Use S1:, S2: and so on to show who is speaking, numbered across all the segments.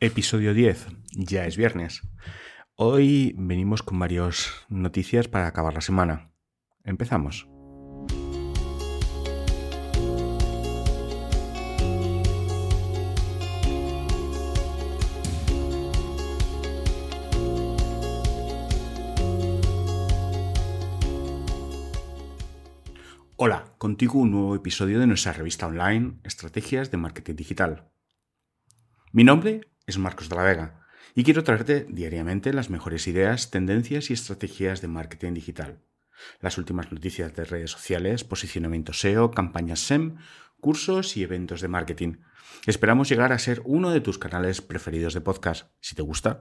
S1: Episodio 10. Ya es viernes. Hoy venimos con varias noticias para acabar la semana. Empezamos. Hola, contigo un nuevo episodio de nuestra revista online Estrategias de Marketing Digital. Mi nombre es Marcos de la Vega y quiero traerte diariamente las mejores ideas, tendencias y estrategias de marketing digital. Las últimas noticias de redes sociales, posicionamiento SEO, campañas SEM, cursos y eventos de marketing. Esperamos llegar a ser uno de tus canales preferidos de podcast. Si te gusta,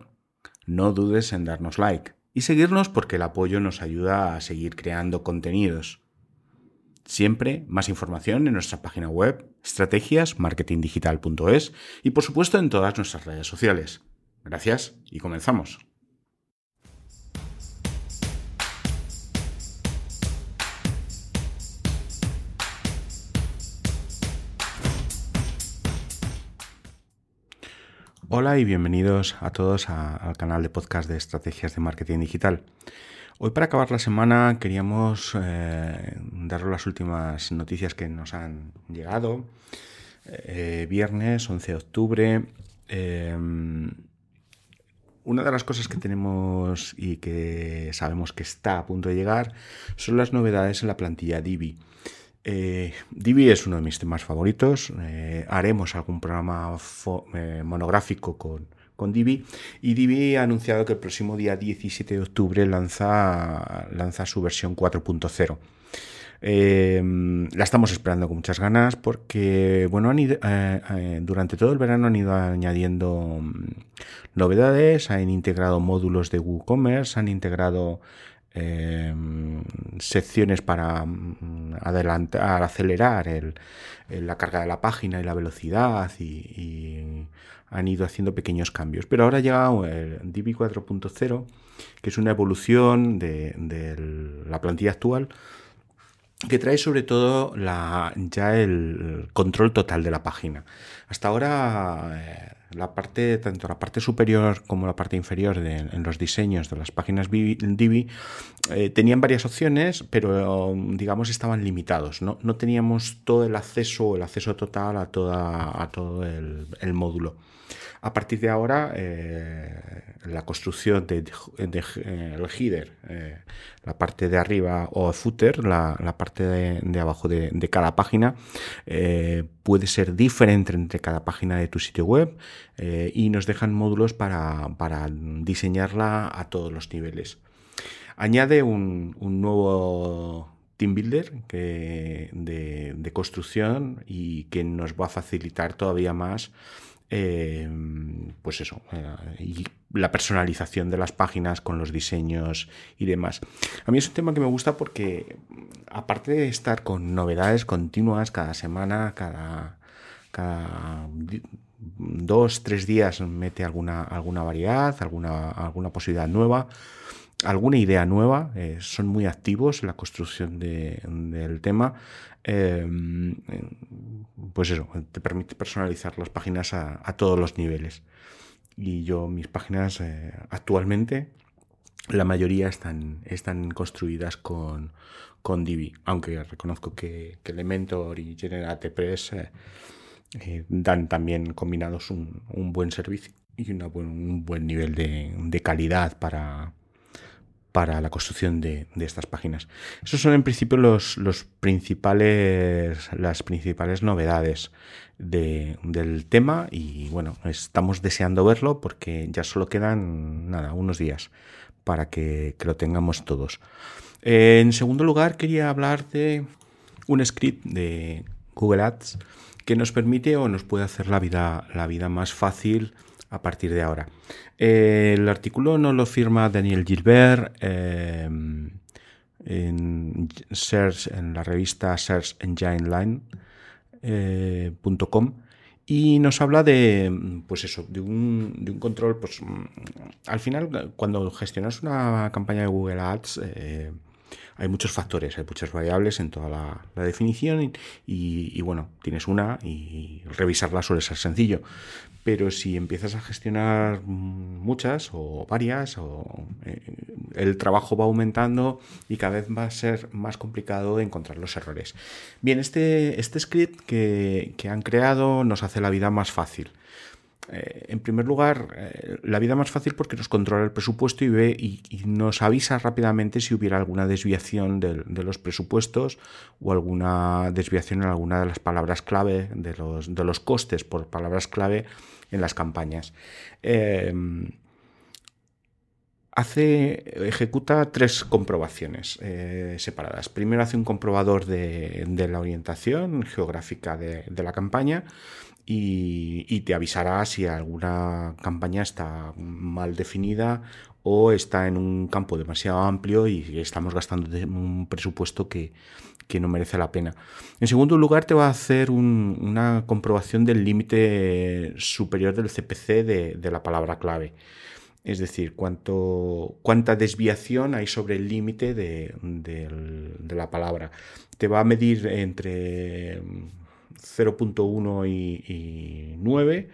S1: no dudes en darnos like y seguirnos porque el apoyo nos ayuda a seguir creando contenidos. Siempre más información en nuestra página web estrategiasmarketingdigital.es y por supuesto en todas nuestras redes sociales. Gracias y comenzamos. Hola y bienvenidos a todos al canal de podcast de Estrategias de Marketing Digital. Hoy para acabar la semana queríamos eh, daros las últimas noticias que nos han llegado. Eh, viernes 11 de octubre. Eh, una de las cosas que tenemos y que sabemos que está a punto de llegar son las novedades en la plantilla Divi. Divi es uno de mis temas favoritos. haremos algún programa monográfico con, con Divi y Divi ha anunciado que el próximo día 17 de octubre lanza, lanza su versión 4.0. Em, la estamos esperando con muchas ganas porque, bueno, eh, eh, durante todo el verano han ido añadiendo mm, novedades, han integrado módulos de WooCommerce, han integrado em, secciones para mm, adelantar, acelerar la carga de la página y la velocidad y han ido haciendo pequeños cambios. Pero ahora llega el Divi 4.0, que es una evolución de, la plantilla actual que trae sobre todo ya el control total de la página. Hasta ahora eh, la parte, tanto la parte superior como la parte inferior de, en los diseños de las páginas Divi eh, tenían varias opciones, pero digamos estaban limitados. No, teníamos todo el acceso, el acceso total a, todo el módulo. A partir de ahora, eh, la construcción del de, eh, header, eh, la parte de arriba o footer, la, parte de, abajo de, cada página, puede ser diferente entre cada página de tu sitio web y nos dejan módulos para, diseñarla a todos los niveles. Añade un, nuevo Team Builder de, de, construcción y que nos va a facilitar todavía más Em, pues eso, eh, y la personalización de las páginas con los diseños y demás. A mí es un tema que me gusta porque, aparte de estar con novedades continuas cada semana, cada, dos, tres días mete alguna, alguna variedad, alguna, alguna posibilidad nueva alguna idea nueva, eh, son muy activos en la construcción del tema. Em, pues eso, te permite personalizar las páginas a, todos los niveles. Y yo, mis páginas eh, actualmente, la mayoría están, están construidas con, con Divi, aunque reconozco que, Elementor y GeneratePress eh, dan también combinados un, buen servicio y un buen nivel de calidad para, para la construcción de, estas páginas. Esos son en principio los, principales, las principales novedades del tema y bueno, estamos deseando verlo porque ya solo quedan nada, unos días para que, lo tengamos todos. en segundo lugar, quería hablar de un script de Google Ads que nos permite o nos puede hacer la vida, la vida más fácil a partir de ahora. el artículo no lo firma Daniel Gilbert em, en, search, en la revista searchengineline.com eh, y nos habla de, pues eso, de un, de un, control, pues al final cuando gestionas una campaña de Google Ads, eh, hay muchos factores, hay muchas variables en toda la, definición y, bueno, tienes una y revisarla suele ser sencillo. pero si empiezas a gestionar muchas o varias, o, eh, el trabajo va aumentando y cada vez va a ser más complicado encontrar los errores. Bien, este, este script que, que han creado nos hace la vida más fácil. Eh, en primer lugar, eh, la vida más fácil porque nos controla el presupuesto y ve y, nos avisa rápidamente si hubiera alguna desviación de, los presupuestos o alguna desviación en alguna de las palabras clave, de los, de los costes por palabras clave en las campañas. Em, hace, ejecuta tres comprobaciones eh, separadas. Primero hace un comprobador de, la orientación geográfica de, de la campaña y, te avisará si alguna campaña está mal definida o está en un campo demasiado amplio y estamos gastando un presupuesto que, no merece la pena. En segundo lugar, te va a hacer una comprobación del límite superior del CPC de, la palabra clave. Es decir, cuánto, cuánta desviación hay sobre el límite de, la palabra. Te va a medir entre 0.1 y, 9,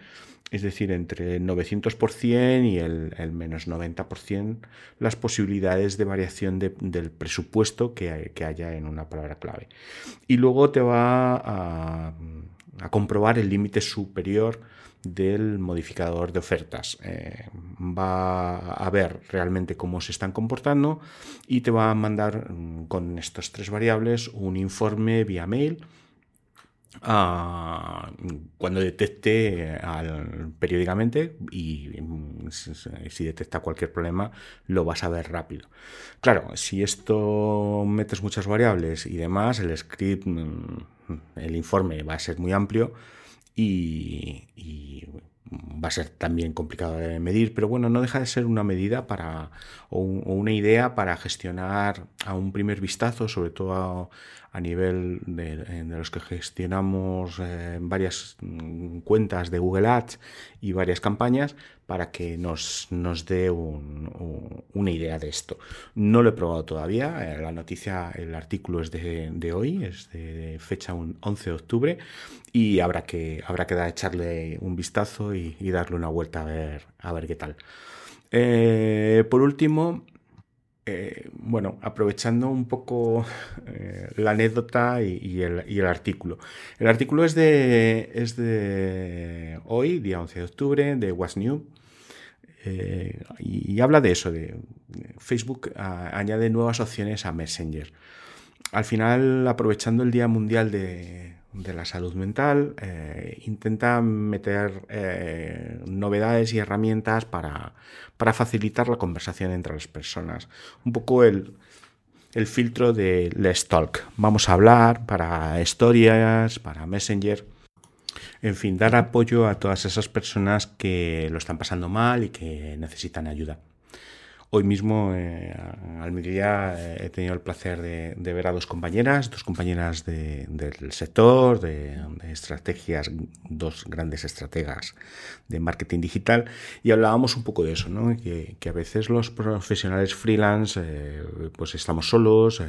S1: es decir, entre el 900% y el, menos 90%, las posibilidades de variación del presupuesto que, haya en una palabra clave. Y luego te va a, comprobar el límite superior del modificador de ofertas. Eh, va a ver realmente cómo se están comportando y te va a mandar mm, con estas tres variables un informe vía mail cuando detecte periódicamente y si detecta cualquier problema lo vas a ver rápido. Claro, si esto metes muchas variables y demás, el script, mm, el informe va a ser muy amplio y, va a ser también complicado de medir, pero bueno, no deja de ser una medida para o, una idea para gestionar a un primer vistazo, sobre todo a nivel de, los que gestionamos eh, varias mm, cuentas de Google Ads y varias campañas para que nos, nos dé una idea de esto. No lo he probado todavía, eh, la noticia, el artículo es de, hoy, es de, fecha 11 de octubre y habrá que, habrá que echarle un vistazo y, darle una vuelta a ver, a ver qué tal. Eh, por último, eh, bueno, aprovechando un poco eh, la anécdota y, el, artículo. El artículo es de, hoy, día 11 de octubre, de What's New. Eh, y, habla de eso, de Facebook añade nuevas opciones a Messenger. Al final, aprovechando el Día Mundial de, de la salud mental, eh, intenta meter eh, novedades y herramientas para, para, facilitar la conversación entre las personas. Un poco el, el filtro de Let's Talk. Vamos a hablar para historias, para Messenger. En fin, dar apoyo a todas esas personas que lo están pasando mal y que necesitan ayuda. Hoy mismo, eh, al mediodía, eh, he tenido el placer de, ver a dos compañeras, dos compañeras del sector, de, estrategias, dos grandes estrategas de marketing digital, y hablábamos un poco de eso, ¿no? que, a veces los profesionales freelance, eh, pues estamos solos,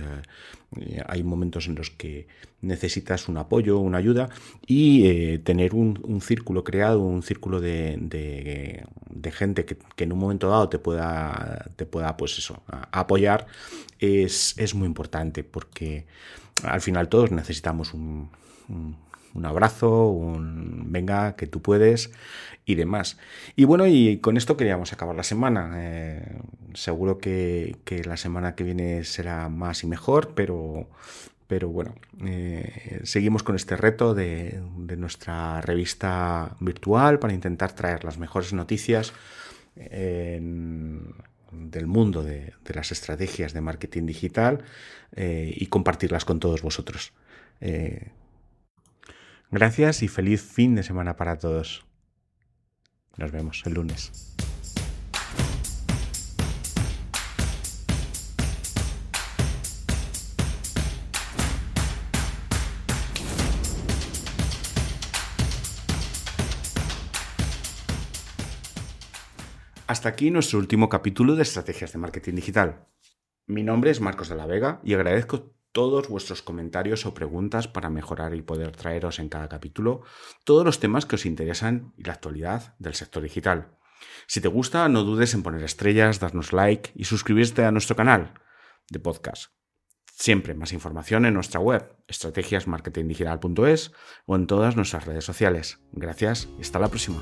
S1: hay momentos en los que necesitas un apoyo, una ayuda y tener un, círculo creado, un círculo de, gente que, que, en un momento dado te pueda te pueda, pues eso, apoyar, es, muy importante porque al final todos necesitamos un, abrazo, un venga, que tú puedes y demás. Y bueno, y con esto queríamos acabar la semana. Eh, seguro que, la semana que viene será más y mejor, pero, pero bueno, eh, seguimos con este reto de, nuestra revista virtual para intentar traer las mejores noticias del mundo de, las estrategias de marketing digital eh, y compartirlas con todos vosotros. Eh, gracias y feliz fin de semana para todos. Nos vemos el lunes. Hasta aquí nuestro último capítulo de Estrategias de Marketing Digital. Mi nombre es Marcos de la Vega y agradezco todos vuestros comentarios o preguntas para mejorar y poder traeros en cada capítulo todos los temas que os interesan y la actualidad del sector digital. Si te gusta, no dudes en poner estrellas, darnos like y suscribirte a nuestro canal de podcast. Siempre más información en nuestra web, estrategiasmarketingdigital.es o en todas nuestras redes sociales. Gracias y hasta la próxima.